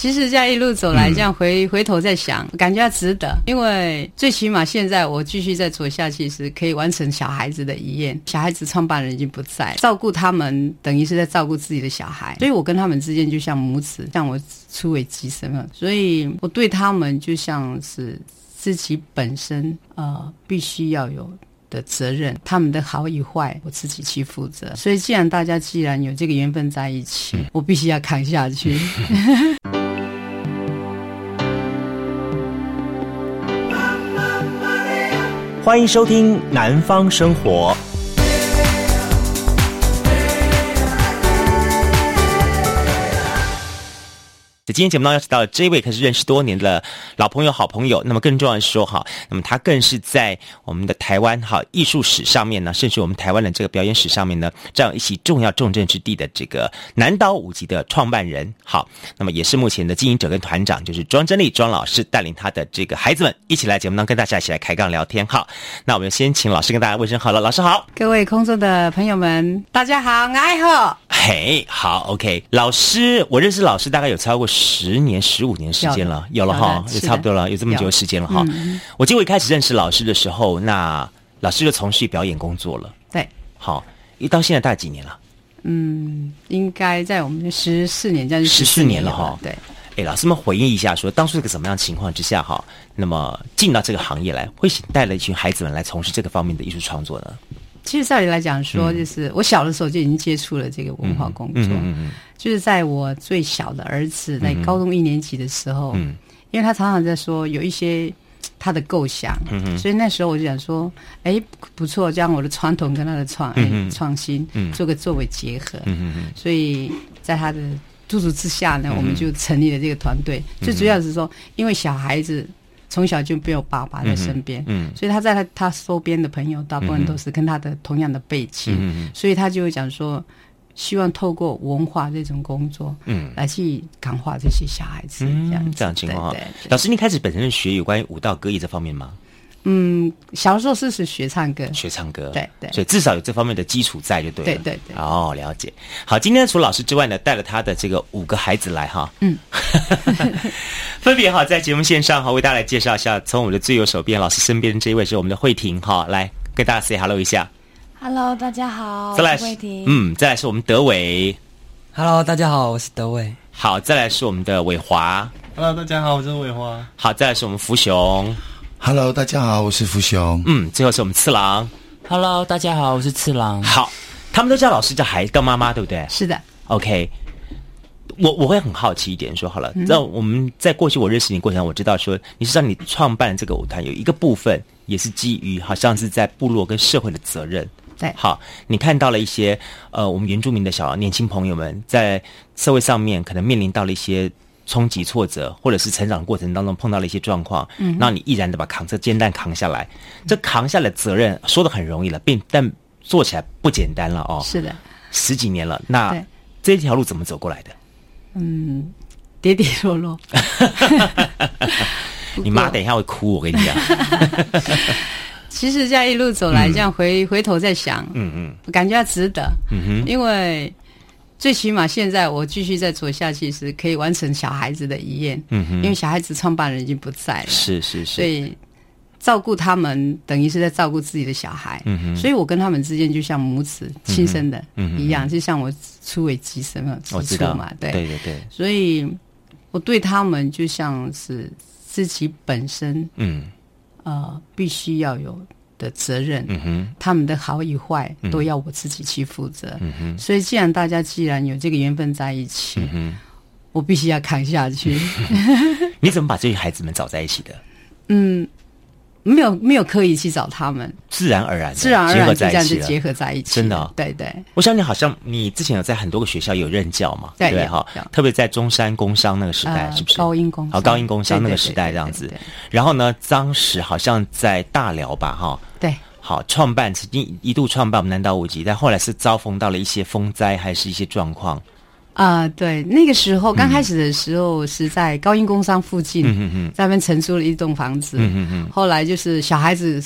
其实这样一路走来，这样回、嗯、回头再想，感觉值得。因为最起码现在我继续再做下去，是可以完成小孩子的遗愿。小孩子创办人已经不在，照顾他们等于是在照顾自己的小孩，所以我跟他们之间就像母子，像我出为寄生了。所以我对他们就像是自己本身呃必须要有的责任，他们的好与坏我自己去负责。所以既然大家既然有这个缘分在一起，嗯、我必须要扛下去。欢迎收听《南方生活》。在今天节目当中邀请到了这位，可是认识多年的老朋友、好朋友。那么更重要的是说，哈，那么他更是在我们的台湾哈艺术史上面呢，甚至我们台湾的这个表演史上面呢，占有一席重要重镇之地的这个南岛舞集的创办人。好，那么也是目前的经营者跟团长，就是庄真丽庄老师带领他的这个孩子们一起来节目当中跟大家一起来开杠聊天。好，那我们先请老师跟大家问声好了，老师好，各位空中的朋友们，大家好，爱好。嘿，好，OK，老师，我认识老师大概有超过十年、十五年时间了，有了哈，也差不多了，有这么久的时间了哈。嗯、我记得我一开始认识老师的时候，那老师就从事表演工作了。对，好，一到现在大概几年了？嗯，应该在我们十四年，将近十四年了哈。对，哎，老师们回忆一下说，说当初是个什么样的情况之下哈，那么进到这个行业来，会带了一群孩子们来从事这个方面的艺术创作呢？其实照理来讲说，就是我小的时候就已经接触了这个文化工作。嗯嗯，就是在我最小的儿子在高中一年级的时候，嗯，因为他常常在说有一些他的构想，嗯，所以那时候我就想说，哎，不错，将我的传统跟他的创哎创新，做个作为结合，所以在他的督促之下呢，我们就成立了这个团队。最主要是说，因为小孩子。从小就没有爸爸在身边，嗯，嗯，所以他在他他周边的朋友大部分都是跟他的同样的背景，嗯，所以他就会讲说，希望透过文化这种工作，嗯，来去感化这些小孩子，嗯，这样这样情况。老师，你开始本身是学有关于舞蹈歌艺这方面吗？嗯，小时候是是学唱歌，学唱歌，对对，所以至少有这方面的基础在就对了，对对对。哦，了解。好，今天除了老师之外呢，带了他的这个五个孩子来哈，嗯，分别哈在节目线上哈为大家来介绍一下。从我们的最右手边，老师身边这一位是我们的慧婷哈，来跟大家 say hello 一下。Hello，大家好，再来是慧婷，嗯，再来是我们德伟。Hello，大家好，我是德伟。好，再来是我们的伟华。Hello，大家好，我是伟华。好，再来是我们福雄。Hello，大家好，我是福雄。嗯，最后是我们次郎。Hello，大家好，我是次郎。好，他们都叫老师，叫孩子，叫妈妈，对不对？是的。OK，我我会很好奇一点，说好了，那、嗯、我们在过去我认识你过程中，我知道说你是让你创办这个舞团，有一个部分也是基于好像是在部落跟社会的责任。对，好，你看到了一些呃，我们原住民的小年轻朋友们在社会上面可能面临到了一些。冲击、挫折，或者是成长过程当中碰到了一些状况，嗯，那你毅然的把扛着肩担扛下来，嗯、这扛下来的责任说的很容易了，并但做起来不简单了哦。是的，十几年了，那这条路怎么走过来的？嗯，跌跌落落。你妈等一下会哭，我跟你讲。其实这样一路走来，这样回、嗯、回头再想，嗯嗯，感觉值得，嗯哼，因为。最起码现在我继续再做下去，是可以完成小孩子的遗愿。嗯哼，因为小孩子创办人已经不在了。是是是。所以照顾他们等于是在照顾自己的小孩。嗯哼。所以我跟他们之间就像母子亲生的一样，嗯、就像我初为寄生嘛，我知道嘛，对对对对。所以我对他们就像是自己本身，嗯，呃，必须要有。的责任，嗯，他们的好与坏都要我自己去负责，嗯，所以既然大家既然有这个缘分在一起，嗯，我必须要扛下去。你怎么把这些孩子们找在一起的？嗯，没有没有刻意去找他们，自然而然，自然而然就这样子结合在一起，真的、哦，对对。我想你好像你之前有在很多个学校有任教嘛，对对哈，特别在中山工商那个时代，是不是？高音工？好，高音工商那个时代这样子。然后呢，当时好像在大寮吧，哈。对，好，创办曾经一度创办我们南岛五级，但后来是遭逢到了一些风灾，还是一些状况啊、呃？对，那个时候刚开始的时候是在高音工商附近，嗯嗯在那边承租了一栋房子，嗯嗯后来就是小孩子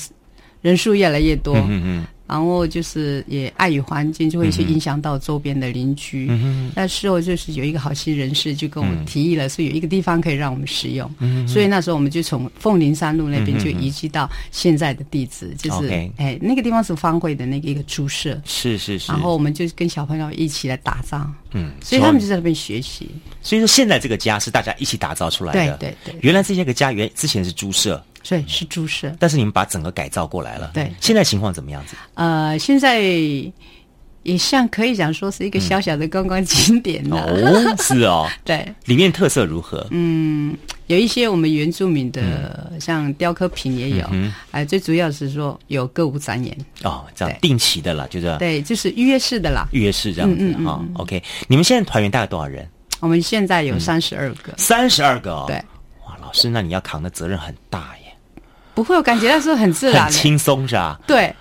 人数越来越多，嗯嗯然后就是也碍于环境，就会去影响到周边的邻居。嗯，那时候就是有一个好心人士就跟我们提议了，说有一个地方可以让我们使用。嗯，所以那时候我们就从凤林山路那边就移居到现在的地址，就是哎那个地方是方慧的那个一个猪舍。是是是。然后我们就跟小朋友一起来打造。嗯，所以他们就在那边学习。所以说现在这个家是大家一起打造出来的。对对对。原来这些个家园之前是猪舍。对，是猪舍，但是你们把整个改造过来了。对，现在情况怎么样子？呃，现在也像可以讲说是一个小小的观光景点了。哦，是哦。对，里面特色如何？嗯，有一些我们原住民的，像雕刻品也有。嗯。哎，最主要是说有歌舞展演。哦，这样定期的啦，就是。对，就是预约式的啦。预约式这样子哈。OK，你们现在团员大概多少人？我们现在有三十二个。三十二个哦。对。哇，老师，那你要扛的责任很大耶。不会，我感觉那时候很自然，很轻松是吧？对，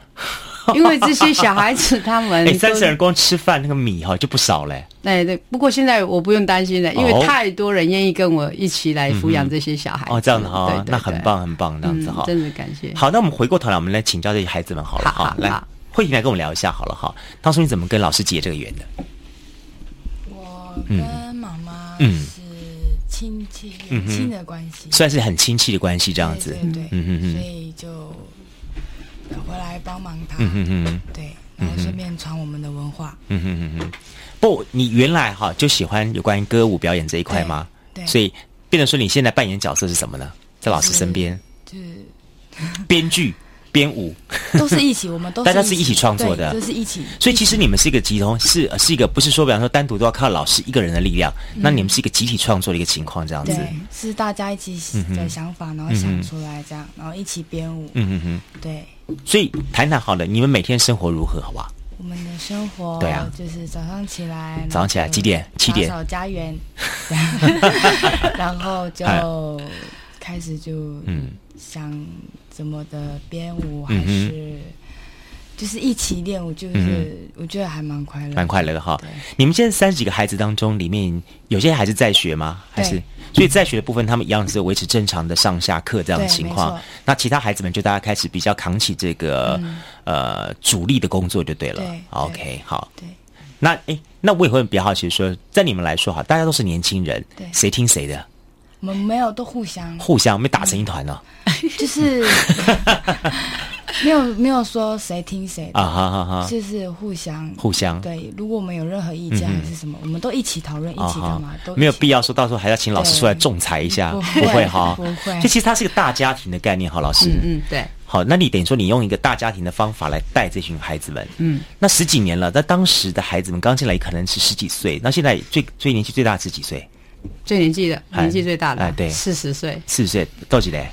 因为这些小孩子他们，哎，三十人光吃饭那个米哈就不少嘞。对对，不过现在我不用担心了，因为太多人愿意跟我一起来抚养这些小孩。哦，这样子哈，那很棒很棒，这样子哈，真的感谢。好，那我们回过头来，我们来请教这些孩子们好了哈，来，慧婷来跟我们聊一下好了哈。当初你怎么跟老师结这个缘的？我跟妈妈嗯。亲戚远亲的关系，算是很亲戚的关系，这样子，对对，嗯嗯嗯，所以就回来帮忙他，嗯嗯嗯，对，然后顺便传我们的文化，嗯嗯嗯嗯。不，你原来哈就喜欢有关于歌舞表演这一块吗？对，所以变成说你现在扮演角色是什么呢？在老师身边，就是 编剧。编舞都是一起，我们都 大家是一起创作的，就是一起。所以其实你们是一个集中，是是一个不是说，比方说单独都要靠老师一个人的力量，那你们是一个集体创作的一个情况，这样子。对，是大家一起的想法，然后想出来这样，然后一起编舞。嗯嗯嗯，对。所以谈谈好了，你们每天生活如何？好不好？我们的生活对啊，就是早上起来，早上起来几点？七点。打扫家园，然后就开始就嗯想。怎么的编舞还是就是一起练舞，就是我觉得还蛮快乐，蛮快乐的哈。你们现在三十几个孩子当中，里面有些还是在学吗？还是所以在学的部分，他们一样是维持正常的上下课这样的情况。那其他孩子们就大家开始比较扛起这个呃主力的工作就对了。OK，好。对。那哎，那我也会比较好奇说，在你们来说哈，大家都是年轻人，谁听谁的？我们没有，都互相。互相没打成一团呢。就是没有没有说谁听谁的。啊，哈哈哈，就是互相。互相。对。如果我们有任何意见还是什么，我们都一起讨论，一起干嘛都没有必要说到时候还要请老师出来仲裁一下，不会哈，不会。就其实它是一个大家庭的概念，哈，老师，嗯对。好，那你等于说你用一个大家庭的方法来带这群孩子们，嗯，那十几年了，那当时的孩子们刚进来可能是十几岁，那现在最最年纪最大是几岁？最年纪的，年纪最大的，哎，对，四十岁，四十岁，多几岁？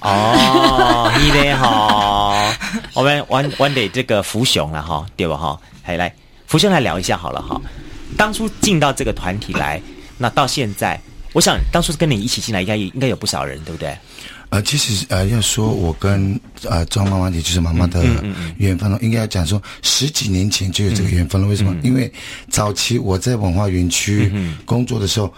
哦，你嘞好，我们玩玩的这个福雄了哈，对吧哈？还来福雄来聊一下好了哈。当初进到这个团体来，那到现在，我想当初跟你一起进来，应该应该有不少人，对不对？呃，其实呃，要说我跟呃庄妈妈，也就是妈妈的缘分了，应该要讲说十几年前就有这个缘分了。为什么？因为早期我在文化园区工作的时候，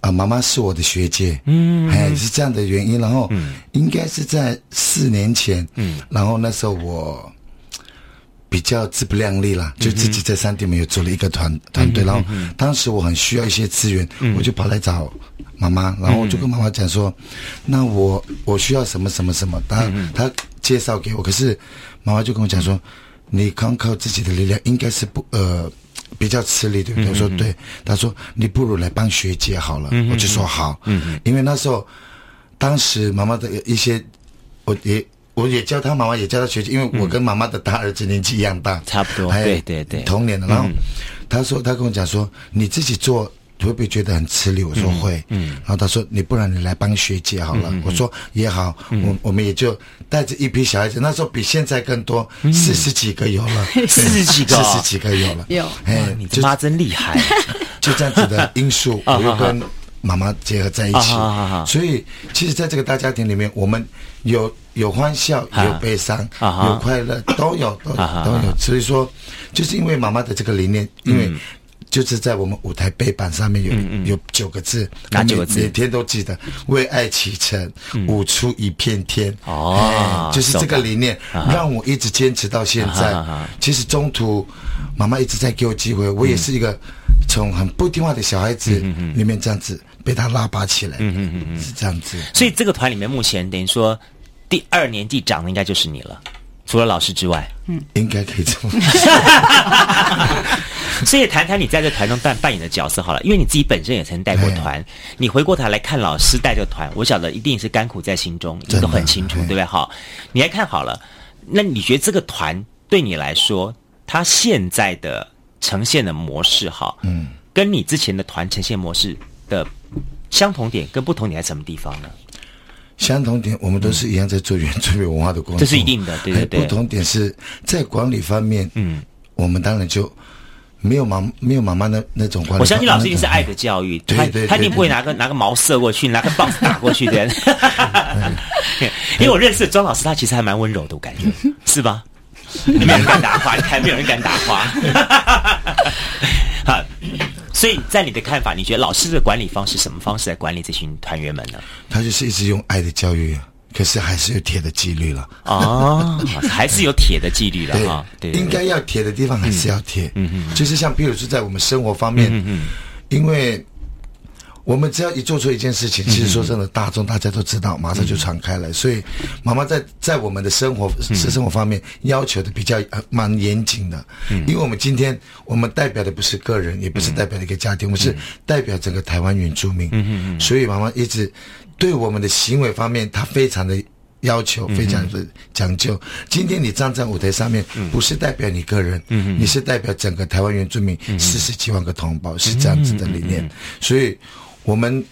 啊，妈妈是我的学姐，嗯，哎，是这样的原因。然后，应该是在四年前，嗯，然后那时候我比较自不量力啦，就自己在山顶没有组了一个团团队。然后，当时我很需要一些资源，我就跑来找。妈妈，然后我就跟妈妈讲说，嗯、那我我需要什么什么什么，他、嗯、他介绍给我，可是妈妈就跟我讲说，你光靠自己的力量应该是不呃比较吃力，对不对？嗯、我说对，他说你不如来帮学姐好了，嗯、我就说好，嗯，因为那时候当时妈妈的一些，我也我也叫他妈妈也叫他学姐，因为我跟妈妈的大儿子年纪一样大，差不多，对对对，同年的，然后他说他跟我讲说你自己做。会不会觉得很吃力？我说会，嗯，然后他说你不然你来帮学姐好了。我说也好，我我们也就带着一批小孩子，那时候比现在更多，四十几个有了，四十几个，四十几个有了，有。哎，你妈真厉害，就这样子的因素，我又跟妈妈结合在一起，所以其实在这个大家庭里面，我们有有欢笑，有悲伤，有快乐，都有，都都有。所以说，就是因为妈妈的这个理念，因为。就是在我们舞台背板上面有嗯嗯。有九个字，哪九个字？每天都记得，为爱启程，舞出一片天。哦，就是这个理念，让我一直坚持到现在。其实中途，妈妈一直在给我机会，我也是一个从很不听话的小孩子里面这样子被他拉拔起来。嗯嗯嗯，是这样子。所以这个团里面目前等于说第二年纪长的应该就是你了。除了老师之外，嗯，应该可以这么说。所以谈谈你在这团中扮扮演的角色好了，因为你自己本身也曾带过团，哎、你回过头来看老师带这个团，我晓得一定是甘苦在心中，你都很清楚，对不对？好，你来看好了，那你觉得这个团对你来说，他现在的呈现的模式，哈，嗯，跟你之前的团呈现模式的相同点跟不同点在什么地方呢？相同点，我们都是一样在做原 住民文化的工作，这是一定的，对对对。不同点是在管理方面，嗯，我们当然就没有妈没有妈妈那那种管理。我相信老师一定是爱的教育，对对，他一定不会拿个拿个毛射过去，拿个棒子打过去的。因为我认识庄老师，他其实还蛮温柔的，我感觉是吧？没有人敢打花，你看没有人敢打花。好。所以在你的看法，你觉得老师的管理方式什么方式来管理这群团员们呢？他就是一直用爱的教育啊，可是还是有铁的纪律了哦，还是有铁的纪律了哈。对，应该要铁的地方还是要铁。嗯嗯，就是像比如说在我们生活方面，嗯嗯，因为。我们只要一做错一件事情，其实说真的，大众大家都知道，马上就传开来。所以，妈妈在在我们的生活私生活方面要求的比较蛮严谨的。因为我们今天我们代表的不是个人，也不是代表一个家庭，我们是代表整个台湾原住民。所以，妈妈一直对我们的行为方面，她非常的要求，非常的讲究。今天你站在舞台上面，不是代表你个人，你是代表整个台湾原住民四十几万个同胞，是这样子的理念。所以。我们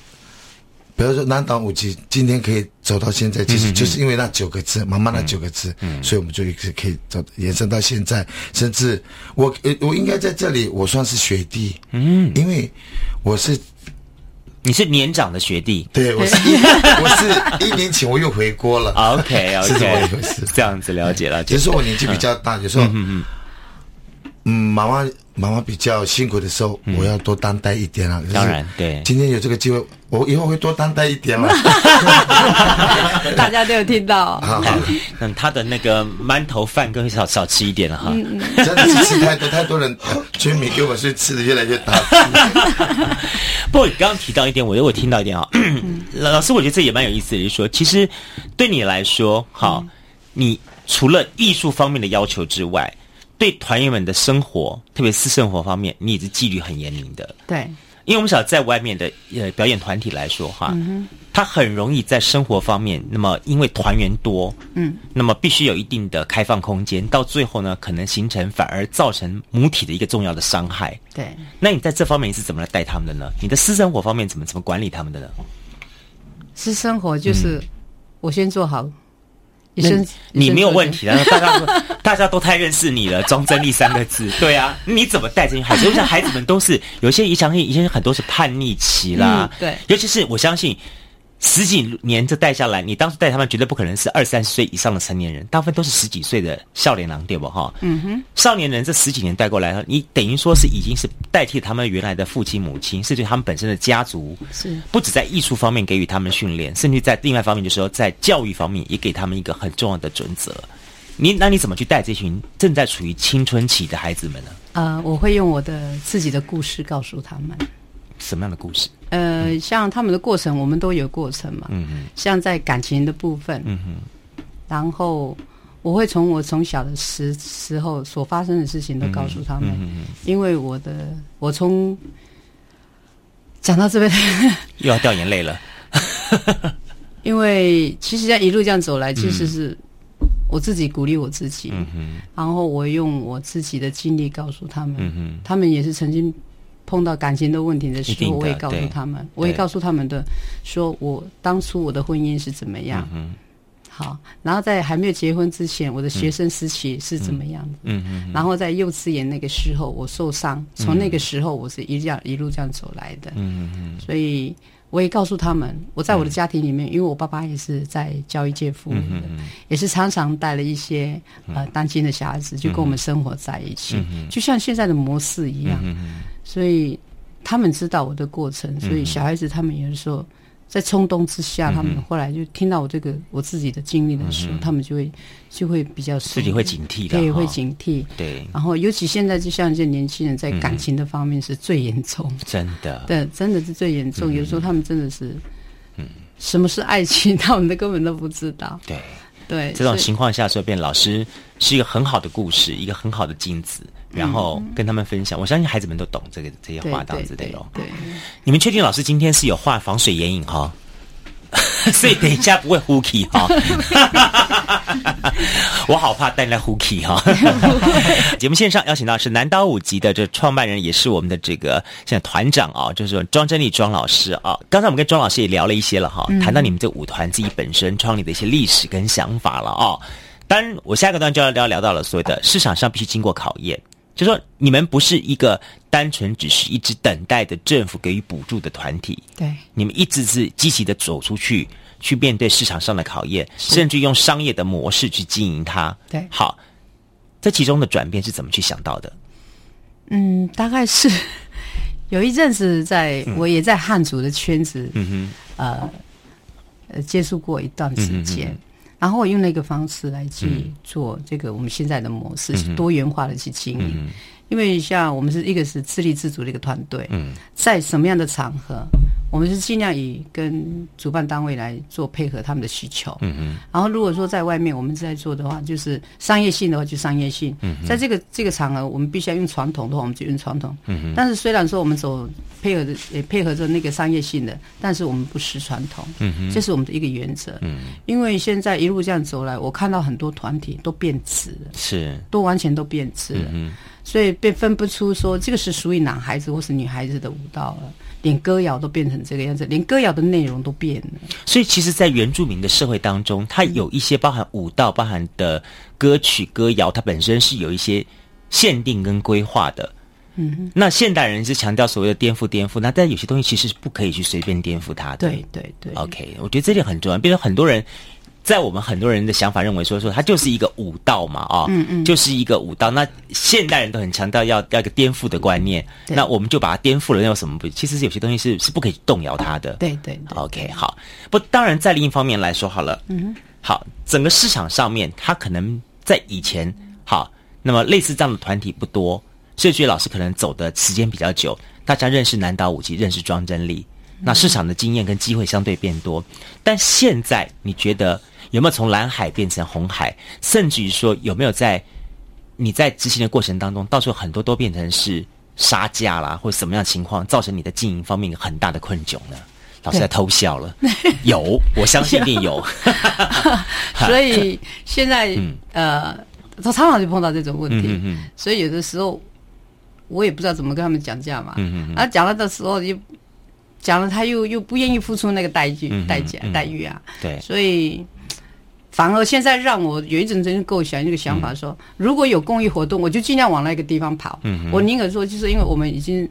比如说南岛五级今天可以走到现在，其实就是因为那九个字，妈妈那九个字，所以我们就一直可以走延伸到现在。甚至我我应该在这里，我算是学弟，嗯，因为我是你是年长的学弟，对，我是 一我是一年前我又回国了，OK OK，是这么一回事，这样子了解了。只是说我年纪比较大，有时候嗯嗯嗯，妈妈。妈妈比较辛苦的时候，我要多担待一点啊。当然，对。今天有这个机会，我以后会多担待一点了。大家都有听到。好，嗯，他的那个馒头饭更少少吃一点了哈。真的是吃太多，太多人全民给我，所以吃的越来越大。不过你刚刚提到一点，我我听到一点啊。老师，我觉得这也蛮有意思的，就是说，其实对你来说，好，你除了艺术方面的要求之外。对团员们的生活，特别是私生活方面，你也是纪律很严明的。对，因为我们晓得在外面的呃表演团体来说哈，嗯、他很容易在生活方面，那么因为团员多，嗯，那么必须有一定的开放空间，到最后呢，可能形成反而造成母体的一个重要的伤害。对，那你在这方面你是怎么来带他们的呢？你的私生活方面怎么怎么管理他们的呢？私生活就是我先做好。那你没有问题的，大家都 大家都太认识你了，庄真丽三个字，对啊，你怎么带这些孩子？我想孩子们都是有些遗传性，以前很多是叛逆期啦，嗯、对，尤其是我相信。十几年这带下来，你当时带他们绝对不可能是二三十岁以上的成年人，大部分都是十几岁的少年郎，对不哈？嗯哼。少年人这十几年带过来，你等于说是已经是代替他们原来的父亲母亲，甚至他们本身的家族，是不止在艺术方面给予他们训练，甚至在另外一方面就是说在教育方面也给他们一个很重要的准则。你那你怎么去带这群正在处于青春期的孩子们呢？呃，我会用我的自己的故事告诉他们。什么样的故事？呃，像他们的过程，我们都有过程嘛。嗯嗯。像在感情的部分，嗯哼。然后我会从我从小的时时候所发生的事情都告诉他们，嗯嗯。因为我的我从讲到这边 又要掉眼泪了。因为其实这样一路这样走来，其实是我自己鼓励我自己。嗯哼。然后我用我自己的经历告诉他们，嗯哼。他们也是曾经。碰到感情的问题的时候，我也告诉他们，我也告诉他们的，说我当初我的婚姻是怎么样，嗯、好，然后在还没有结婚之前，我的学生时期是怎么样的，嗯嗯，然后在幼稚园那个时候我受伤，从那个时候我是一这样一路这样走来的，嗯嗯嗯，所以我也告诉他们，我在我的家庭里面，因为我爸爸也是在教育界服务的，也是常常带了一些呃单亲的小孩子，就跟我们生活在一起，就像现在的模式一样。所以他们知道我的过程，所以小孩子他们有的时候在冲动之下，嗯、他们后来就听到我这个我自己的经历的时候，嗯、他们就会就会比较自己会警惕的，对，会警惕。对，然后尤其现在就像这年轻人在感情的方面是最严重，嗯，真的，对，真的是最严重。嗯、有时候他们真的是，嗯，什么是爱情，他们都根本都不知道。对。对，这种情况下，说变老师是一个很好的故事，一个很好的镜子，然后跟他们分享。嗯、我相信孩子们都懂这个这些话，这样子的哟。对，你们确定老师今天是有画防水眼影哈？所以等一下不会呼气哈，我好怕带来呼气哈。节目线上邀请到是南刀舞集的这创办人，也是我们的这个现在团长啊，就是庄真丽庄老师啊。刚才我们跟庄老师也聊了一些了哈，谈到你们这舞团自己本身创立的一些历史跟想法了啊。当然，我下一个段就要聊聊到了所谓的市场上必须经过考验。就说你们不是一个单纯只是一直等待的政府给予补助的团体，对，你们一直是积极的走出去，去面对市场上的考验，甚至用商业的模式去经营它。对，好，这其中的转变是怎么去想到的？嗯，大概是有一阵子在，在我也在汉族的圈子，嗯哼，呃，呃，接触过一段时间。嗯哼哼然后我用那个方式来去做这个我们现在的模式，是多元化的去经营。因为像我们是一个是自立自主的一个团队，嗯，在什么样的场合，我们是尽量以跟主办单位来做配合他们的需求，嗯嗯。然后如果说在外面我们在做的话，就是商业性的话就商业性，嗯，在这个这个场合我们必须要用传统的话，我们就用传统，嗯。但是虽然说我们走配合的也配合着那个商业性的，但是我们不失传统，嗯，这是我们的一个原则，嗯。因为现在一路这样走来，我看到很多团体都变质了，是，都完全都变质了，嗯。所以被分不出说这个是属于男孩子或是女孩子的舞蹈了，连歌谣都变成这个样子，连歌谣的内容都变了。所以其实，在原住民的社会当中，它有一些包含舞蹈、包含的歌曲、歌谣，它本身是有一些限定跟规划的。嗯哼，那现代人是强调所谓的颠覆、颠覆，那但有些东西其实是不可以去随便颠覆它的。对对对。OK，我觉得这点很重要，比如说很多人。在我们很多人的想法认为说说它就是一个武道嘛啊，嗯嗯，就是一个武道。那现代人都很强调要要一个颠覆的观念，那我们就把它颠覆了，那有什么不？其实有些东西是是不可以动摇它的。对对，对，OK，好。不，当然在另一方面来说好了，嗯，好，整个市场上面，它可能在以前好，那么类似这样的团体不多，所以觉得老师可能走的时间比较久，大家认识南岛武器，认识庄真丽，那市场的经验跟机会相对变多。但现在你觉得？有没有从蓝海变成红海？甚至于说，有没有在你在执行的过程当中，到时候很多都变成是杀价啦，或者什么样的情况，造成你的经营方面有很大的困窘呢？老师在偷笑了，有，我相信一定有。所以现在，嗯、呃，他常常就碰到这种问题。嗯嗯，所以有的时候我也不知道怎么跟他们讲价嘛。嗯嗯，啊，讲了的时候又讲了，他又又不愿意付出那个代价、嗯、代价、待遇啊。对，所以。反而现在让我有一阵真构想一个想法说，如果有公益活动，我就尽量往那个地方跑。嗯，我宁可说，就是因为我们已经，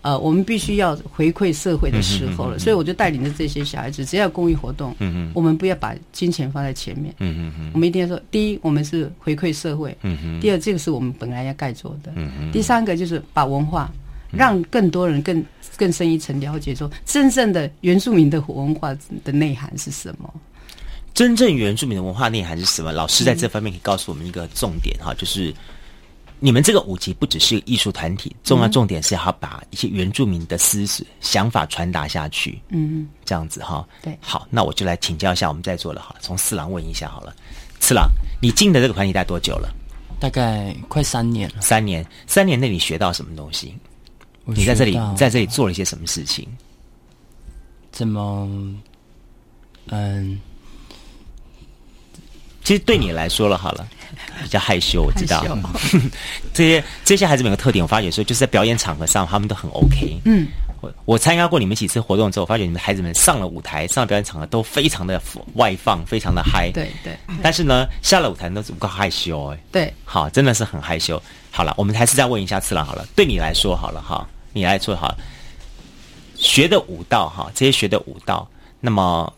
呃，我们必须要回馈社会的时候了，嗯、所以我就带领着这些小孩子，只要公益活动，嗯，我们不要把金钱放在前面。嗯嗯，我们一定要说，第一，我们是回馈社会。嗯，第二，这个是我们本来要该做的。嗯，第三个就是把文化让更多人更更深一层了解，说真正的原住民的文化的内涵是什么。真正原住民的文化内涵是什么？老师在这方面可以告诉我们一个重点哈，就是你们这个舞集不只是艺术团体，重要重点是要把一些原住民的思想法传达下去。嗯，这样子哈。对，好，那我就来请教一下我们在座的，好了，从四郎问一下好了。次郎，你进的这个团体待多久了？大概快三年了。三年，三年内你学到什么东西？你在这里，在这里做了一些什么事情？怎么？嗯。其实对你来说了好了，比较害羞，我知道。这些这些孩子们有个特点，我发觉说就是在表演场合上，他们都很 OK。嗯，我我参加过你们几次活动之后，我发觉你们孩子们上了舞台，上了表演场合都非常的外放，非常的嗨。对对。但是呢，下了舞台都是不够害羞哎。对。好，真的是很害羞。好了，我们还是再问一下次郎好了。对你来说好了哈，你来说好了，学的舞蹈哈，这些学的舞蹈，那么。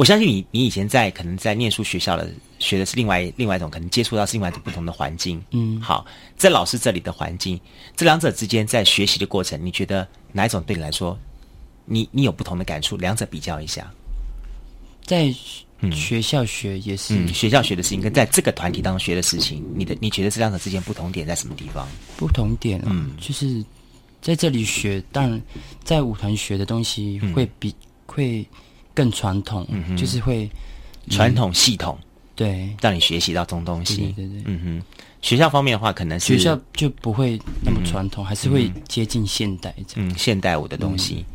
我相信你，你以前在可能在念书学校的学的是另外另外一种，可能接触到是另外一种不同的环境。嗯，好，在老师这里的环境，这两者之间在学习的过程，你觉得哪一种对你来说，你你有不同的感触？两者比较一下，在学校学也是、嗯嗯、学校学的事情，跟在这个团体当中学的事情，你的你觉得这两者之间不同点在什么地方？不同点、啊，嗯，就是在这里学，当然在舞团学的东西会比、嗯、会。更传统，嗯、就是会传统系统，对，让你学习到这种东西。对对对，嗯哼。学校方面的话，可能是学校就不会那么传统，嗯、还是会接近现代这样，嗯，现代舞的东西。嗯、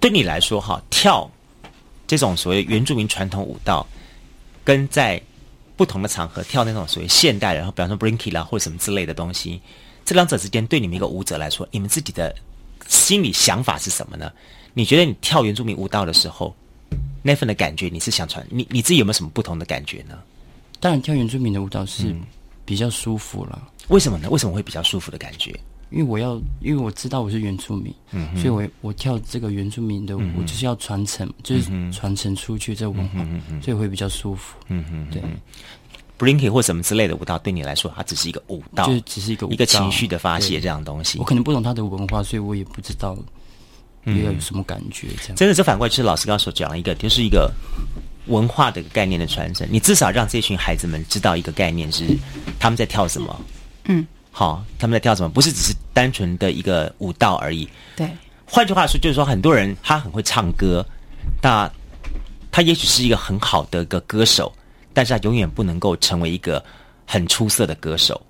对你来说，哈，跳这种所谓原住民传统舞蹈，跟在不同的场合跳那种所谓现代，然后比方说 b r i n k y 啦或者什么之类的东西，这两者之间，对你们一个舞者来说，你们自己的心里想法是什么呢？你觉得你跳原住民舞蹈的时候，那份的感觉，你是想传你你自己有没有什么不同的感觉呢？当然，跳原住民的舞蹈是比较舒服了。为什么呢？为什么会比较舒服的感觉？因为我要，因为我知道我是原住民，嗯，所以我我跳这个原住民的舞，就是要传承，就是传承出去这个文化，嗯、所以会比较舒服。嗯嗯，对。Blinky 或什么之类的舞蹈，对你来说，它只是一个舞蹈，就只是一个舞蹈一个情绪的发泄这样东西。我可能不懂他的文化，所以我也不知道。要有什么感觉？这样、嗯、真的，这反过来就是老师刚刚所讲了一个，就是一个文化的概念的传承。你至少让这群孩子们知道一个概念是他们在跳什么。嗯，好，他们在跳什么？不是只是单纯的一个舞蹈而已。对。换句话说，就是说很多人他很会唱歌，那他也许是一个很好的一个歌手，但是他永远不能够成为一个很出色的歌手。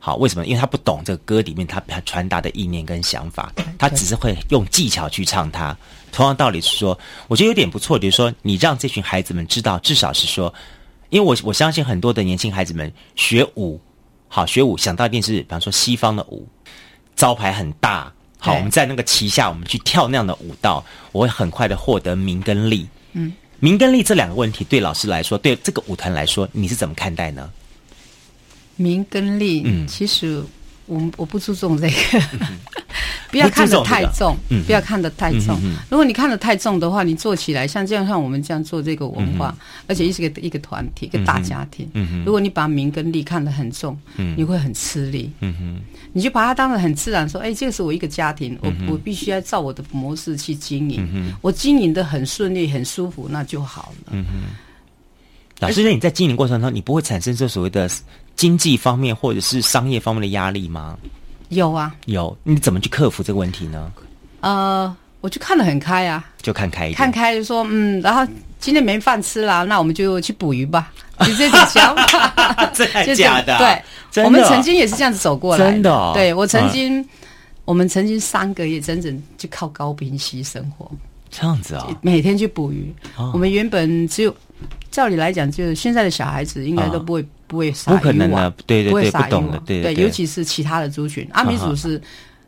好，为什么？因为他不懂这个歌里面他他传达的意念跟想法，他只是会用技巧去唱它。同样道理是说，我觉得有点不错，就是说你让这群孩子们知道，至少是说，因为我我相信很多的年轻孩子们学舞，好学舞想到一定是，比方说西方的舞，招牌很大，好，我们在那个旗下，我们去跳那样的舞蹈，我会很快的获得名跟利。嗯，名跟利这两个问题，对老师来说，对这个舞团来说，你是怎么看待呢？名跟利，嗯，其实我我不注重这个，不要看得太重，嗯，不要看得太重。如果你看得太重的话，你做起来像这样像我们这样做这个文化，而且是一个一个团体，一个大家庭。嗯，如果你把名跟利看得很重，嗯，你会很吃力。你就把它当成很自然，说，哎，这个是我一个家庭，我我必须要照我的模式去经营。我经营得很顺利、很舒服，那就好了。老师，那你在经营过程中，你不会产生这所谓的？经济方面或者是商业方面的压力吗？有啊，有。你怎么去克服这个问题呢？呃，我就看得很开啊，就看开一点，看开就说嗯，然后今天没饭吃了，那我们就去捕鱼吧，就这种想法。真的假的？对，我们曾经也是这样子走过来的。真的哦？对，我曾经，我们曾经三个月整整就靠高冰溪生活。这样子啊？每天去捕鱼。我们原本只有，照理来讲，就是现在的小孩子应该都不会。不会撒渔网，对对对，不会撒渔网，对对，尤其是其他的族群，阿美族是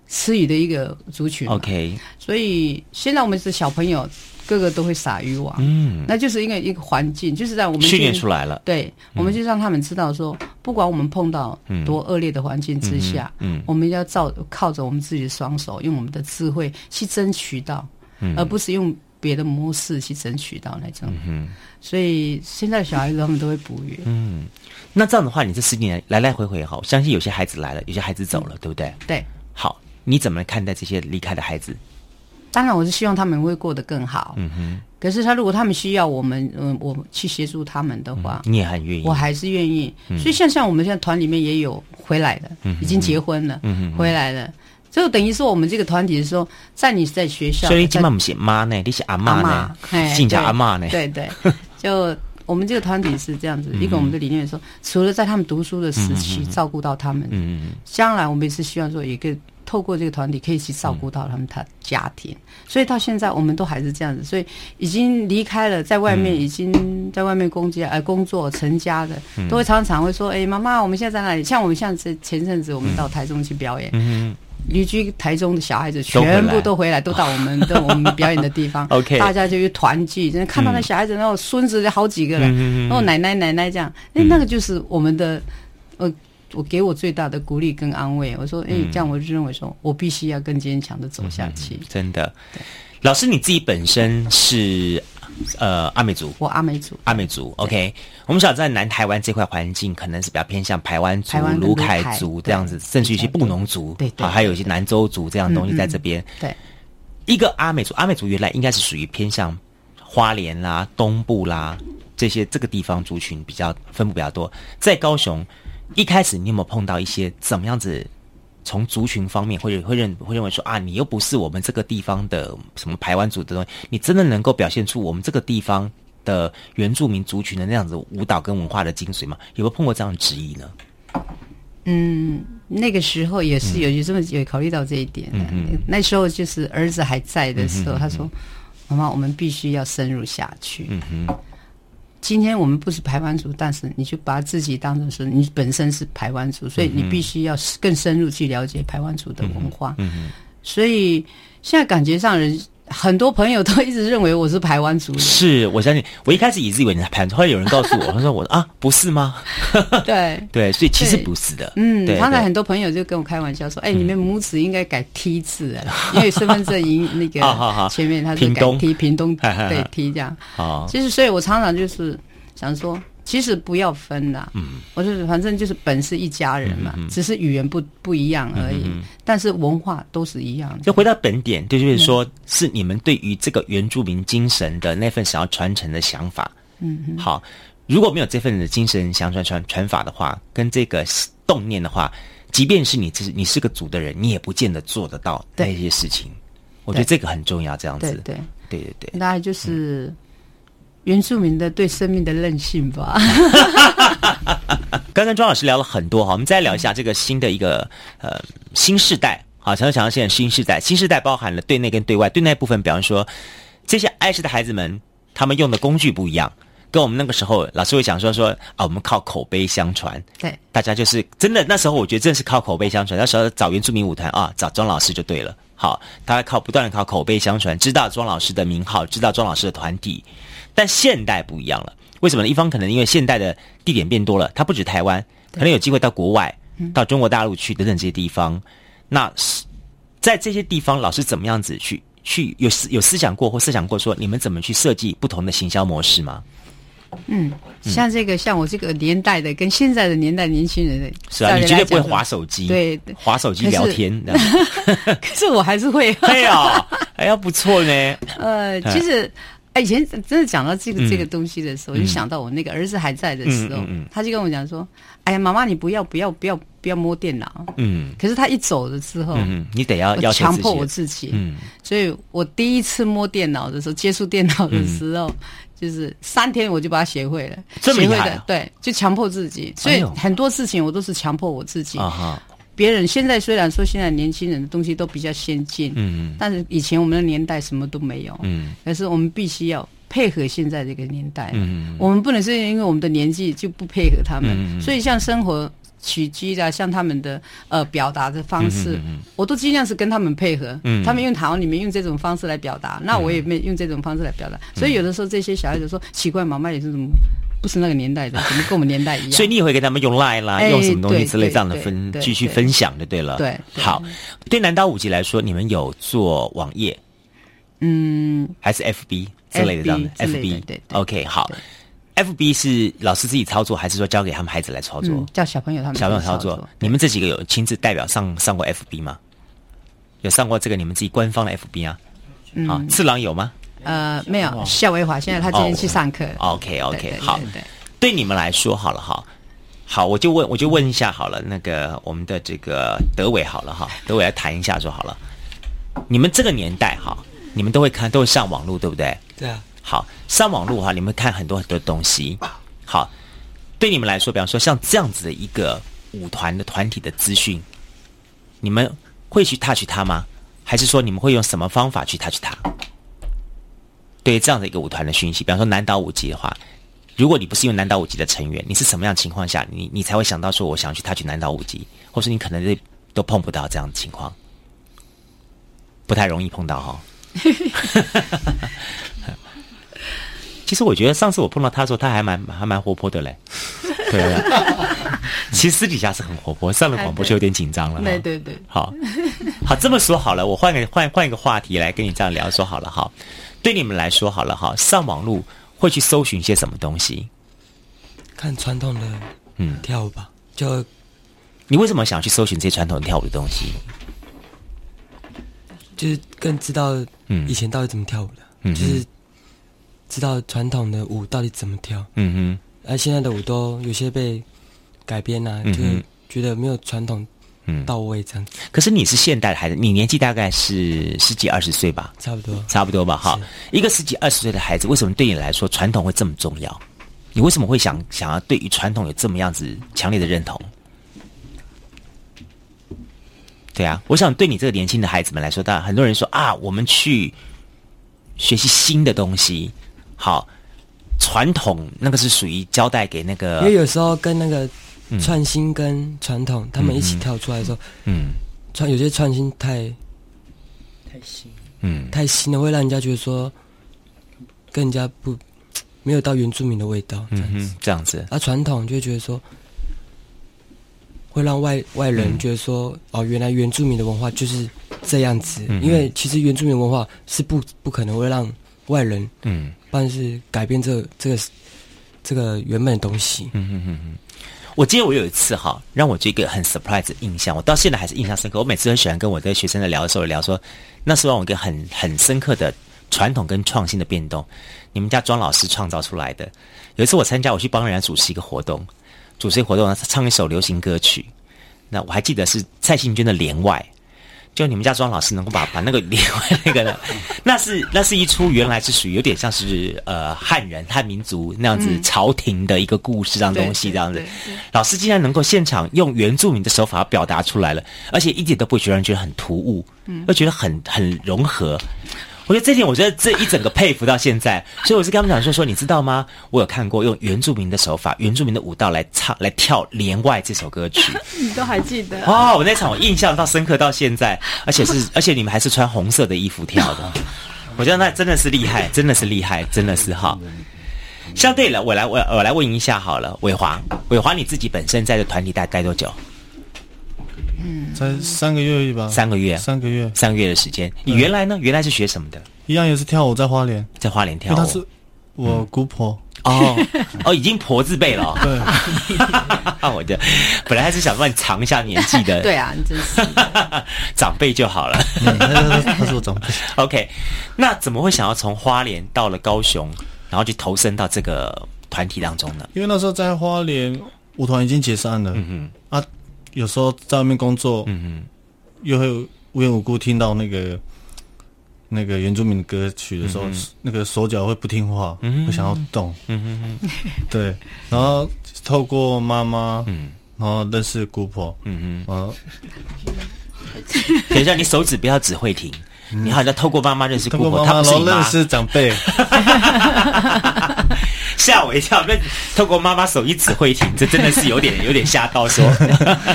吃鱼的一个族群，OK。所以现在我们是小朋友，个个都会撒渔网，嗯，那就是因为一个环境，就是在我们训练出来了，对，我们就让他们知道说，不管我们碰到多恶劣的环境之下，嗯，我们要照靠着我们自己的双手，用我们的智慧去争取到，嗯。而不是用。别的模式去争取到那种，嗯、所以现在小孩子他们都会捕鱼。嗯，那这样的话，你这十几年来来回回哈，我相信有些孩子来了，有些孩子走了，嗯、对不对？对。好，你怎么看待这些离开的孩子？当然，我是希望他们会过得更好。嗯哼。可是他如果他们需要我们，嗯，我去协助他们的话，嗯、你也很愿意。我还是愿意。嗯、所以像像我们现在团里面也有回来的，嗯、已经结婚了，嗯哼回来了。就等于说，我们这个团体的时候，在你在学校，所以你今晚不是妈呢，你是阿妈呢，姓叫阿妈呢。对对，就我们这个团体是这样子，一个我们的理念说，除了在他们读书的时期照顾到他们，嗯，将来我们也是希望说，一个透过这个团体可以去照顾到他们他家庭。所以到现在，我们都还是这样子，所以已经离开了，在外面已经在外面工作呃工作成家的，都会常常会说，哎，妈妈，我们现在在哪里？像我们像这前阵子我们到台中去表演，嗯。旅居台中的小孩子全部都回来，都到我们的 我们表演的地方。OK，大家就去团聚，真的看到那小孩子，然后孙子好几个了，然后奶奶奶奶这样，哎，那个就是我们的，呃，我给我最大的鼓励跟安慰。我说，哎，这样我就认为说我必须要更坚强的走下去。真的，老师你自己本身是呃阿美族，我阿美族，阿美族。OK，我们晓得在南台湾这块环境，可能是比较偏向台湾族、卢凯族这样子，甚至一些布农族，对对，还有一些南州族这样的东西在这边。对，一个阿美族，阿美族原来应该是属于偏向花莲啦、东部啦这些这个地方族群比较分布比较多。在高雄，一开始你有没有碰到一些怎么样子？从族群方面，会会认会认为说啊，你又不是我们这个地方的什么排湾族的东西，你真的能够表现出我们这个地方的原住民族群的那样子舞蹈跟文化的精髓吗？有没有碰过这样的质疑呢？嗯，那个时候也是有有这么有考虑到这一点。嗯嗯，那时候就是儿子还在的时候，他说：“妈妈，我们必须要深入下去。”嗯哼。今天我们不是排湾族，但是你就把自己当成是你本身是排湾族，所以你必须要更深入去了解排湾族的文化。所以现在感觉上人。很多朋友都一直认为我是台湾族的，是我相信。我一开始也是以为你是台湾族，后来有人告诉我，他说我啊不是吗？对对，所以其实不是的。嗯，刚才很多朋友就跟我开玩笑说：“哎，你们母子应该改 T 字了，因为身份证已那个 前面他是改 T 屏东对 T 这样。”啊，其实所以我常常就是想说。其实不要分啦，嗯，我就是反正就是本是一家人嘛，嗯、只是语言不不一样而已，嗯、但是文化都是一样的。就回到本点，就是说，嗯、是你们对于这个原住民精神的那份想要传承的想法。嗯哼，好，如果没有这份的精神想传传传法的话，跟这个动念的话，即便是你是你是个族的人，你也不见得做得到那些事情。我觉得这个很重要，这样子，对对对。对对对，大概就是。嗯原住民的对生命的韧性吧。刚刚庄老师聊了很多哈，我们再聊一下这个新的一个呃新世代。好，想要想到现在新世代，新世代包含了对内跟对外。对内部分，比方说这些爱诗的孩子们，他们用的工具不一样，跟我们那个时候老师会讲说说啊，我们靠口碑相传。对，大家就是真的那时候，我觉得真的是靠口碑相传。那时候找原住民舞团啊，找庄老师就对了。好，大家靠不断的靠口碑相传，知道庄老师的名号，知道庄老师的团体。但现代不一样了，为什么呢？一方可能因为现代的地点变多了，它不止台湾，可能有机会到国外，到中国大陆去等等这些地方。那在这些地方，老师怎么样子去去有思有思想过或思想过说，你们怎么去设计不同的行销模式吗？嗯，像这个像我这个年代的，跟现在的年代年轻人的，是啊，你绝对不会划手机，对，划手机聊天，可是我还是会，对啊，哎呀，不错呢。呃，其实。哎，以前真的讲到这个、嗯、这个东西的时候，我、就想到我那个儿子还在的时候，嗯嗯嗯、他就跟我讲说：“哎呀，妈妈，你不要不要不要不要摸电脑。”嗯，可是他一走了之后，嗯，你得要要强迫我自己。嗯，所以我第一次摸电脑的时候，接触电脑的时候，嗯、就是三天我就把它学会了，这么厉害啊、学会的，对，就强迫自己。所以很多事情我都是强迫我自己。啊哈。别人现在虽然说现在年轻人的东西都比较先进，嗯嗯，但是以前我们的年代什么都没有，嗯，可是我们必须要配合现在这个年代，嗯，我们不能是因为我们的年纪就不配合他们，嗯，所以像生活起居啊，像他们的呃表达的方式，嗯，我都尽量是跟他们配合，嗯，他们用台湾里面用这种方式来表达，那我也没用这种方式来表达，所以有的时候这些小孩子说奇怪，妈妈也是怎么。不是那个年代的，怎么跟我们年代一样？所以你也会跟他们用 Line 啦，用什么东西之类这样的分继续分享就对了。对，好，对南岛五级来说，你们有做网页，嗯，还是 FB 之类的这样的 FB？对，OK，好，FB 是老师自己操作，还是说交给他们孩子来操作？叫小朋友他们小朋友操作。你们这几个有亲自代表上上过 FB 吗？有上过这个你们自己官方的 FB 啊？好，次郎有吗？呃，没有，夏维华现在他今天去上课。OK，OK，好，对你们来说好了哈，好，我就问，我就问一下好了，那个我们的这个德伟好了哈，德伟来谈一下就好了。你们这个年代哈，你们都会看，都会上网络，对不对？对啊。好，上网络哈，你们看很多很多东西。好，对你们来说，比方说像这样子的一个舞团的团体的资讯，你们会去 touch 它吗？还是说你们会用什么方法去 touch 它？对于这样的一个舞团的讯息，比方说南岛舞集的话，如果你不是因为南岛舞集的成员，你是什么样的情况下，你你才会想到说我想去他去南岛舞集，或是你可能都都碰不到这样的情况，不太容易碰到哈。其实我觉得上次我碰到他的时候，他还蛮还蛮活泼的嘞。对啊，其实私底下是很活泼，上了广播就有点紧张了。对对对，好，好这么说好了，我换个换换一个话题来跟你这样聊说好了哈。对你们来说好了哈，上网路会去搜寻些什么东西？看传统的嗯跳舞吧，嗯、就你为什么想去搜寻这些传统的跳舞的东西？就是更知道嗯以前到底怎么跳舞的，嗯，就是知道传统的舞到底怎么跳，嗯哼。而现在的舞都有些被改编啊，嗯、哼就觉得没有传统嗯到位这样子。可是你是现代的孩子，你年纪大概是十几二十岁吧？差不多，差不多吧。哈，一个十几二十岁的孩子，为什么对你来说传统会这么重要？你为什么会想想要对于传统有这么样子强烈的认同？对啊，我想对你这个年轻的孩子们来说，当然很多人说啊，我们去学习新的东西，好，传统那个是属于交代给那个，因为有时候跟那个创新跟传统、嗯、他们一起跳出来的时候，嗯，创有些创新太太新，嗯，太新了，会让人家觉得说跟人家不没有到原住民的味道，这样子，嗯、这样子，而传统就会觉得说。会让外外人觉得说，嗯、哦，原来原住民的文化就是这样子。嗯、因为其实原住民文化是不不可能会让外人，嗯，但是改变这、这个这个原本的东西。嗯哼哼哼。我记得我有一次哈，让我这个很 surprise 的印象，我到现在还是印象深刻。我每次很喜欢跟我的学生在聊的时候聊说，那是让我一个很很深刻的传统跟创新的变动。你们家庄老师创造出来的。有一次我参加，我去帮人家主持一个活动。主持活动呢，唱一首流行歌曲。那我还记得是蔡幸娟的《帘外》，就你们家庄老师能够把把那个连外那个呢，那是那是一出原来是属于有点像是呃汉人汉民族那样子朝廷的一个故事这样东西这样子。老师竟然能够现场用原住民的手法表达出来了，而且一点都不会觉得人觉得很突兀，嗯，而觉得很很融合。我觉得这点，我觉得这一整个佩服到现在，所以我是跟他们讲说说，你知道吗？我有看过用原住民的手法、原住民的舞蹈来唱、来跳《连外》这首歌曲，你都还记得？哦，我那场我印象到深刻到现在，而且是而且你们还是穿红色的衣服跳的，我觉得那真的是厉害，真的是厉害，真的是哈。相对了，我来我我来问一下好了，伟华，伟华你自己本身在这团体待待多久？嗯，才三个月而已吧。三个月，三个月，三个月的时间。你原来呢？原来是学什么的？一样也是跳舞，在花莲，在花莲跳舞。她是我姑婆哦 哦，已经婆字辈了。对，我的本来还是想帮你藏一下年纪的。对啊，你真是长辈就好了。他是我长辈。OK，那怎么会想要从花莲到了高雄，然后去投身到这个团体当中呢？因为那时候在花莲舞团已经解散了。嗯嗯啊。有时候在外面工作，嗯嗯，又会无缘无故听到那个那个原住民歌曲的时候，嗯、那个手脚会不听话，嗯、会想要动，嗯哼 对，然后透过妈妈，嗯，然后认识姑婆，嗯哼，然后等一下，你手指不要只会停，嗯、你好像透过妈妈认识姑婆，他不是认识长辈。吓我一跳！那透过妈妈手一指挥停，这真的是有点有点吓到说，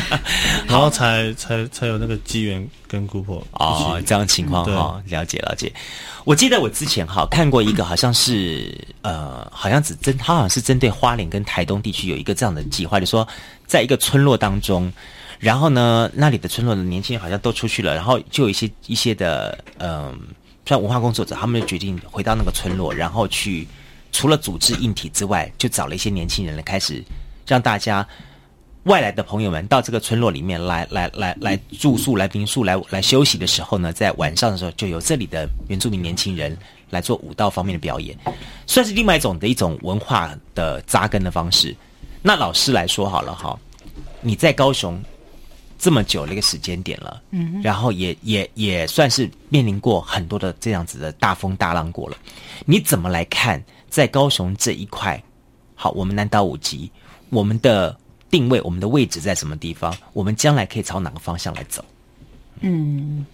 然后才才才有那个机缘跟姑婆哦，这样情况哈、哦，了解了解。我记得我之前哈看过一个，好像是呃，好像只针，他好像是针对花莲跟台东地区有一个这样的计划，就说在一个村落当中，然后呢，那里的村落的年轻人好像都出去了，然后就有一些一些的嗯、呃，像文化工作者，他们就决定回到那个村落，然后去。除了组织硬体之外，就找了一些年轻人来开始，让大家外来的朋友们到这个村落里面来，来，来，来住宿、来民宿、来来休息的时候呢，在晚上的时候，就由这里的原住民年轻人来做舞蹈方面的表演，算是另外一种的一种文化的扎根的方式。那老师来说好了哈，你在高雄这么久的一个时间点了，嗯，然后也也也算是面临过很多的这样子的大风大浪过了，你怎么来看？在高雄这一块，好，我们南岛五级，我们的定位，我们的位置在什么地方？我们将来可以朝哪个方向来走？嗯，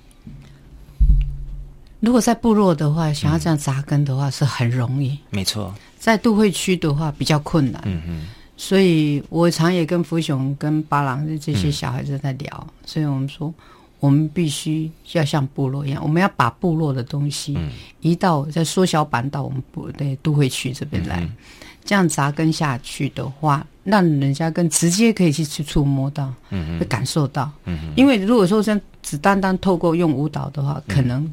如果在部落的话，想要这样扎根的话是很容易，嗯、没错。在都会区的话比较困难，嗯嗯。所以我常也跟福雄、跟巴郎的这些小孩子在聊，嗯、所以我们说。我们必须要像部落一样，我们要把部落的东西移到再缩小版到我们部对都会区这边来。嗯、这样扎根下去的话，让人家更直接可以去去触摸到，嗯，会感受到，嗯，因为如果说像只单单透过用舞蹈的话，可能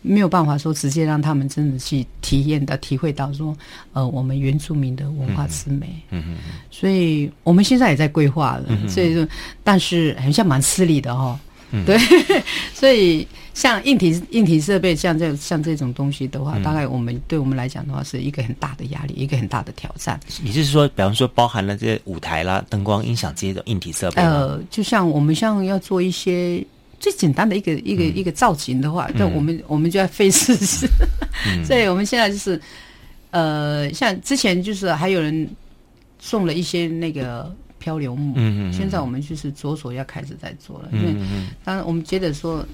没有办法说直接让他们真的去体验到、体会到说，呃，我们原住民的文化之美，嗯。嗯，所以我们现在也在规划了，所以说，但是好像蛮吃力的哦。对，所以像硬体硬体设备，像这像这种东西的话，大概我们对我们来讲的话，是一个很大的压力，一个很大的挑战。你是说，比方说，包含了这些舞台啦、灯光、音响这些的硬体设备？呃，就像我们像要做一些最简单的一个一个一个造型的话，那我们我们就要费事。所以我们现在就是，呃，像之前就是还有人送了一些那个。漂流木，嗯嗯，现在我们就是着手要开始在做了，因为当然我们觉得说，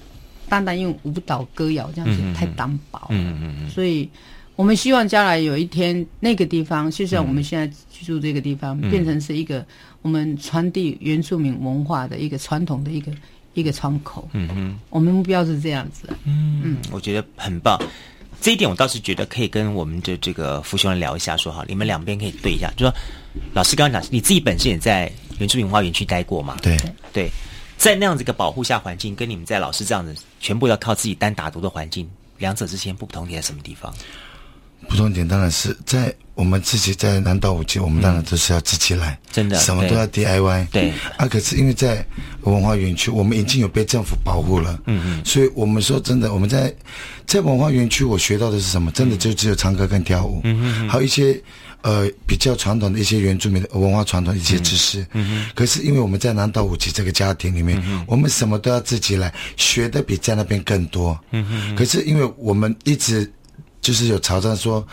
单单用舞蹈歌谣这样子太单薄，嗯嗯嗯，所以我们希望将来有一天那个地方，就像我们现在居住这个地方，变成是一个我们传递原住民文化的一个传统的一个一个窗口，嗯嗯，我们目标是这样子，嗯嗯，我觉得很棒。这一点我倒是觉得可以跟我们的这个福兄聊一下，说好，你们两边可以对一下，就说老师刚刚讲，你自己本身也在原住民文化园区待过嘛？对对，在那样子一个保护下环境，跟你们在老师这样子全部要靠自己单打独的环境，两者之间不同点在什么地方？不同点当然是在我们自己在南岛五级，我们当然都是要自己来，真的什么都要 DIY。对啊，可是因为在文化园区，我们已经有被政府保护了，嗯嗯，所以我们说真的，我们在在文化园区，我学到的是什么？真的就只有唱歌跟跳舞，嗯嗯，还有一些呃比较传统的一些原住民的文化传统的一些知识，嗯嗯。可是因为我们在南岛五级这个家庭里面，我们什么都要自己来，学的比在那边更多，嗯嗯。可是因为我们一直。就是有朝着说，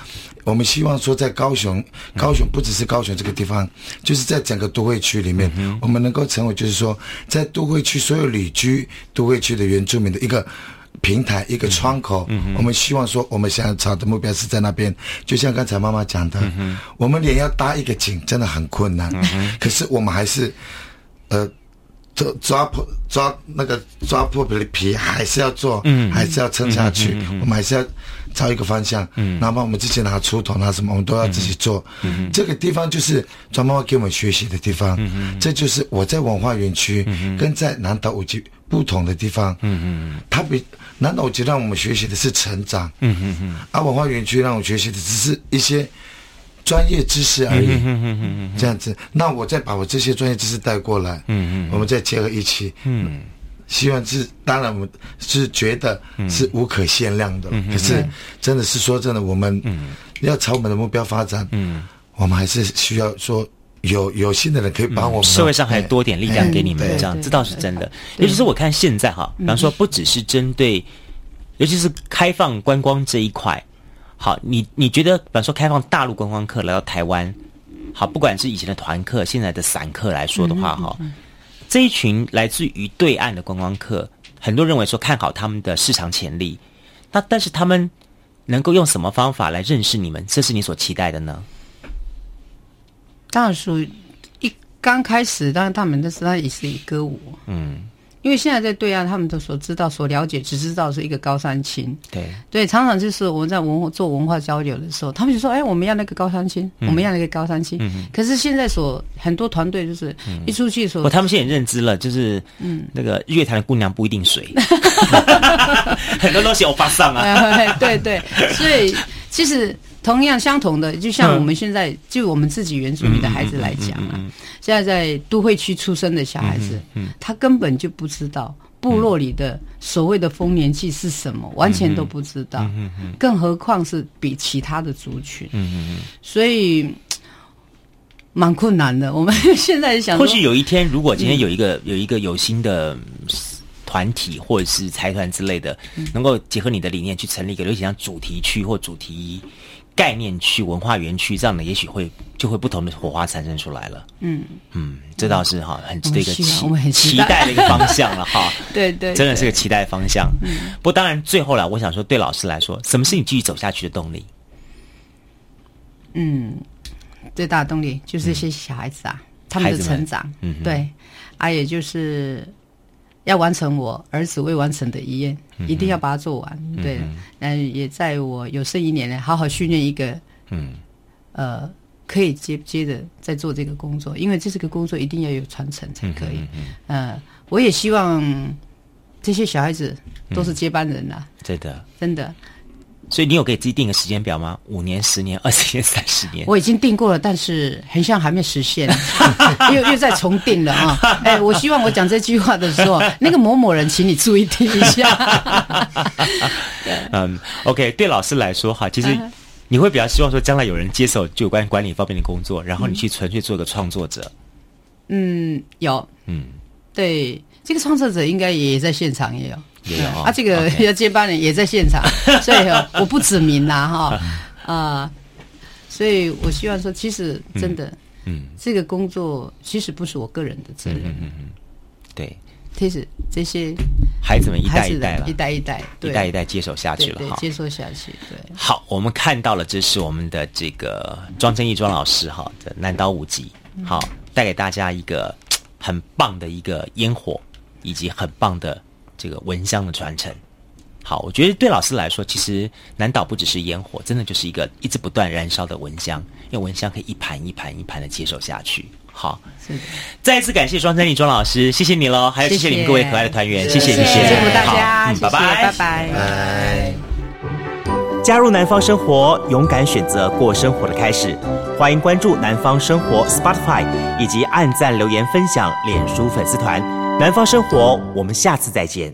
我们希望说，在高雄，高雄不只是高雄这个地方，就是在整个都会区里面，我们能够成为，就是说，在都会区所有旅居都会区的原住民的一个平台，一个窗口。我们希望说，我们想要朝的目标是在那边。就像刚才妈妈讲的，我们连要搭一个井真的很困难，可是我们还是，呃。抓抓破抓那个抓破皮的皮还是要做，嗯，还是要撑下去。我们还是要找一个方向，嗯，哪怕我们自己拿锄头拿什么，我们都要自己做。嗯，嗯这个地方就是庄妈妈给我们学习的地方。嗯嗯，这就是我在文化园区跟在南岛五级不同的地方。嗯嗯，它比南岛五级让我们学习的是成长。嗯嗯嗯，而文化园区让我学习的只是一些。专业知识而已，嗯嗯嗯嗯，这样子。那我再把我这些专业知识带过来，嗯嗯，我们再结合一起，嗯，希望是当然，我们是觉得是无可限量的。可是真的是说真的，我们要朝我们的目标发展，嗯，我们还是需要说有有心的人可以帮我们。社会上还多点力量给你们，这样这倒是真的。尤其是我看现在哈，比方说不只是针对，尤其是开放观光这一块。好，你你觉得，比方说开放大陆观光客来到台湾，好，不管是以前的团客，现在的散客来说的话，哈、嗯，嗯嗯、这一群来自于对岸的观光客，很多认为说看好他们的市场潜力，那但是他们能够用什么方法来认识你们？这是你所期待的呢？当然一刚开始，当然他们都是他也是以歌舞，嗯。因为现在在对岸，他们都所知道、所了解，只知道是一个高山青。对对，常常就是我们在文化做文化交流的时候，他们就说：“哎，我们要那个高山青，嗯、我们要那个高山青。嗯”可是现在所很多团队就是一出去的时候，我、嗯、他们现在也认知了，就是嗯，那个乐坛的姑娘不一定水，很多东西我发上啊。对对，所以其实。同样相同的，就像我们现在，就我们自己原住民的孩子来讲啊，现在在都会区出生的小孩子，他根本就不知道部落里的所谓的丰年祭是什么，完全都不知道，更何况是比其他的族群，嗯嗯嗯所以蛮困难的。我们现在想，或许有一天，如果今天有一个有一个有心的团体或者是财团之类的，能够结合你的理念去成立一个，有点像主题区或主题。概念区、文化园区这样的，也许会就会不同的火花产生出来了。嗯嗯，这倒是哈，很值得一个期期待的一个方向了哈。对对，真的是个期待的方向。嗯，不过当然最后来，我想说，对老师来说，什么是你继续走下去的动力？嗯，最大的动力就是这些小孩子啊，他们的成长。嗯，对，啊，也就是。要完成我儿子未完成的遗愿，一定要把它做完。对，嗯，也在我有生一年呢，好好训练一个，嗯，呃，可以接接着在做这个工作，因为这是个工作，一定要有传承才可以。嗯，我也希望这些小孩子都是接班人呐、啊。对、嗯、的，真的。所以你有给自己定个时间表吗？五年、十年、二十年、三十年？我已经定过了，但是很像还没实现，又又在重定了啊！哎，我希望我讲这句话的时候，那个某某人，请你注意听一下。嗯，OK，对老师来说哈，其实你会比较希望说，将来有人接手就有关管理方面的工作，然后你去纯粹做个创作者。嗯，有，嗯，对，这个创作者应该也在现场也有。也有啊，这个要接班人也在现场，所以我不指名啦哈啊，所以我希望说，其实真的，嗯，这个工作其实不是我个人的责任，嗯嗯，对，其实这些孩子们一代一代了，一代一代，一代一代接手下去了哈，接受下去，对。好，我们看到了，这是我们的这个庄正义庄老师哈的南岛五级，好，带给大家一个很棒的一个烟火，以及很棒的。这个蚊香的传承，好，我觉得对老师来说，其实南岛不只是烟火，真的就是一个一直不断燃烧的蚊香，因为蚊香可以一盘一盘一盘的接手下去。好，再一次感谢庄正义庄老师，谢谢你喽，还有谢谢你们各位可爱的团员，谢谢谢谢，大家，拜拜拜拜拜。加入南方生活，勇敢选择过生活的开始，欢迎关注南方生活 Spotify 以及按赞留言分享脸书粉丝团。南方生活，我们下次再见。